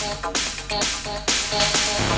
Thank you.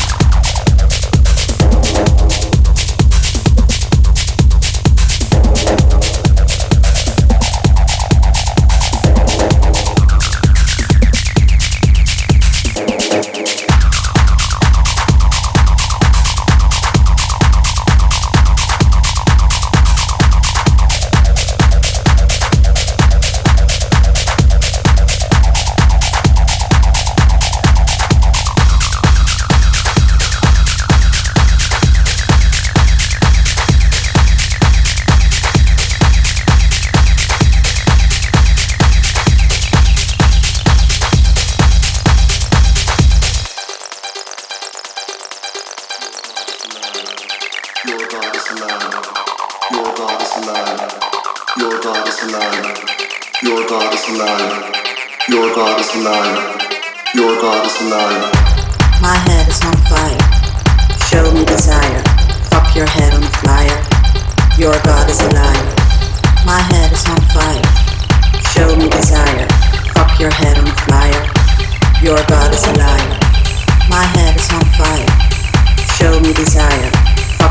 Your God is alive. My head is on fire. Show me desire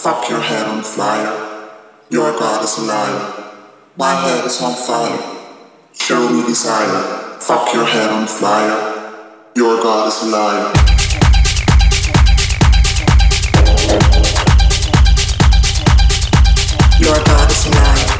Fuck your head on fire. Your God is a liar. My head is on fire. Show me desire. Fuck your head on fire. Your God is a liar. your God is mine.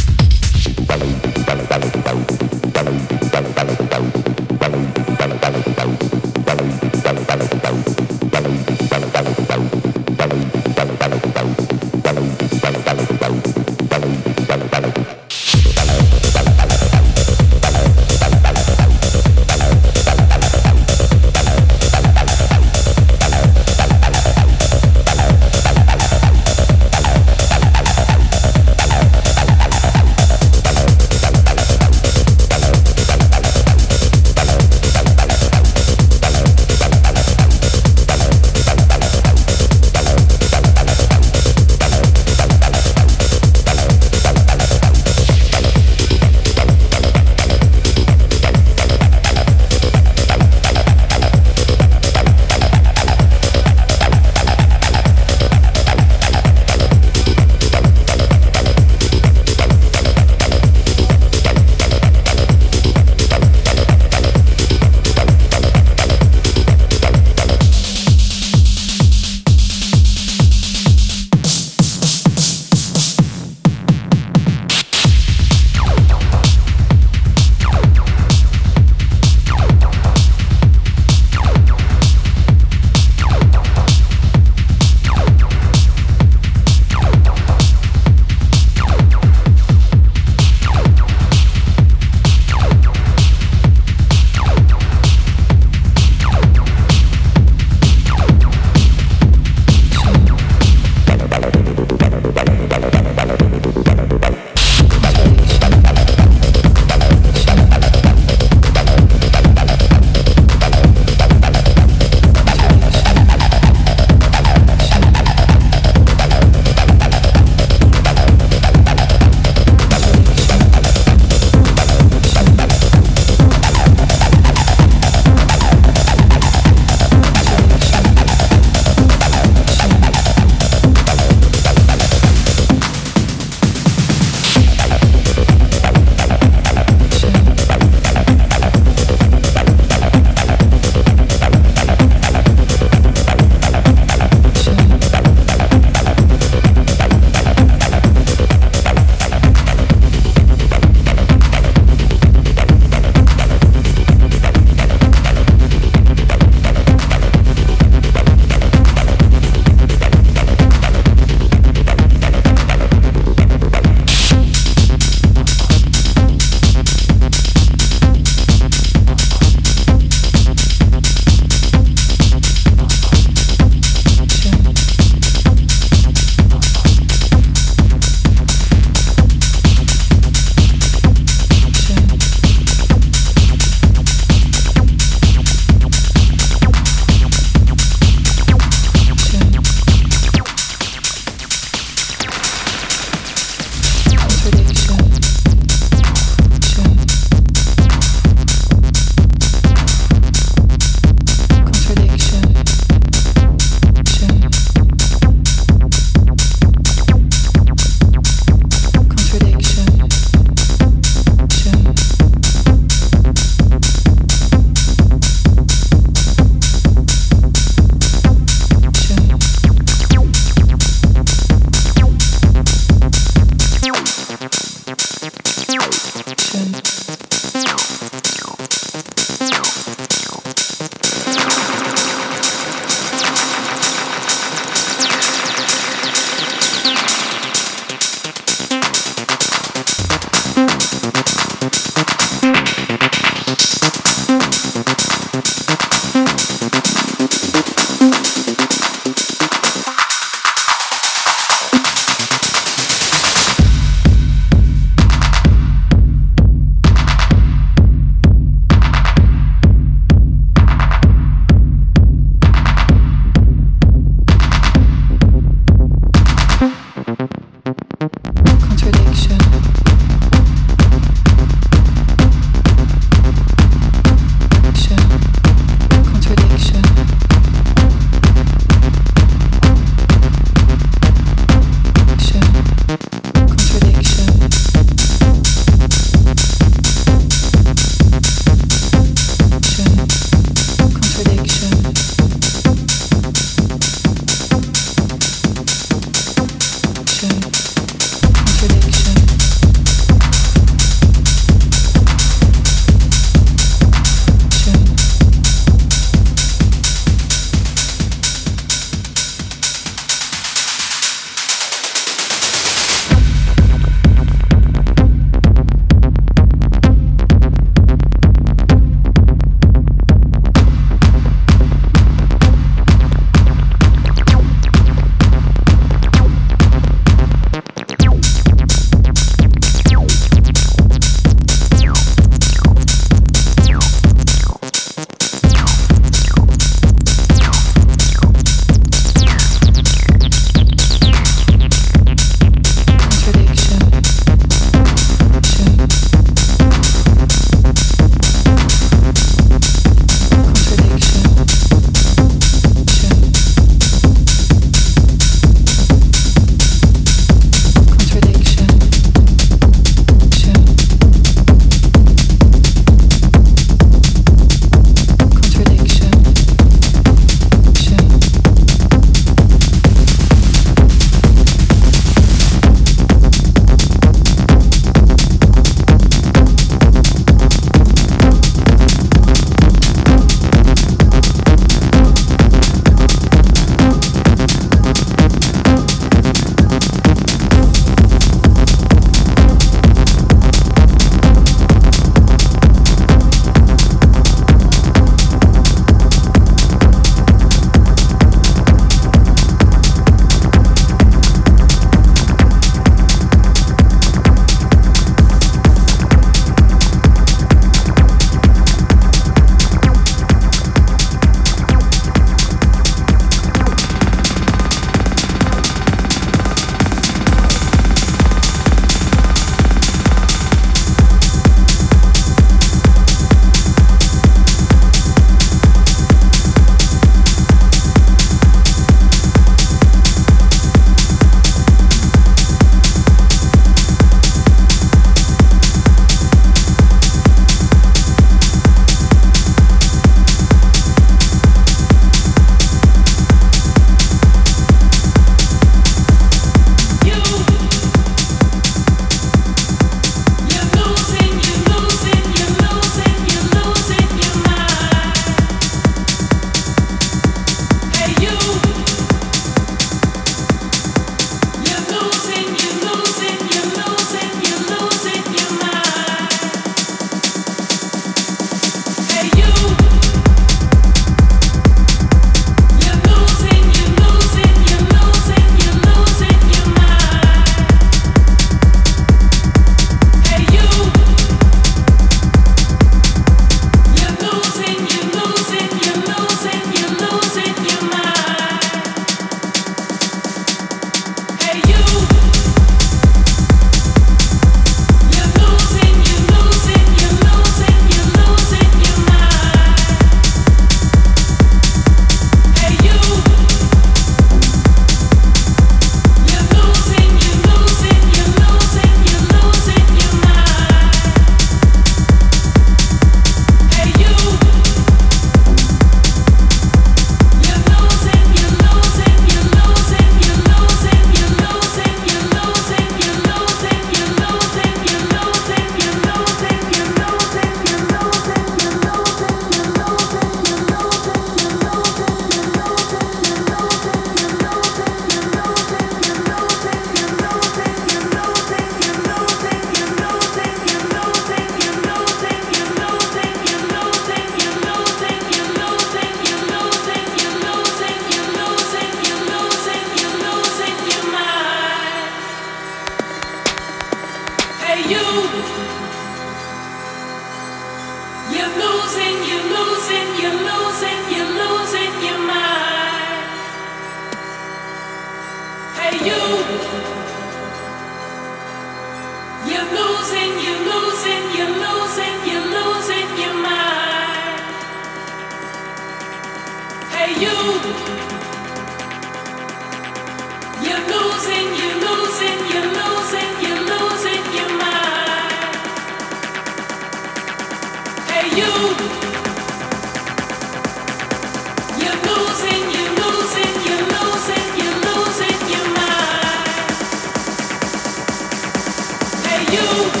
you.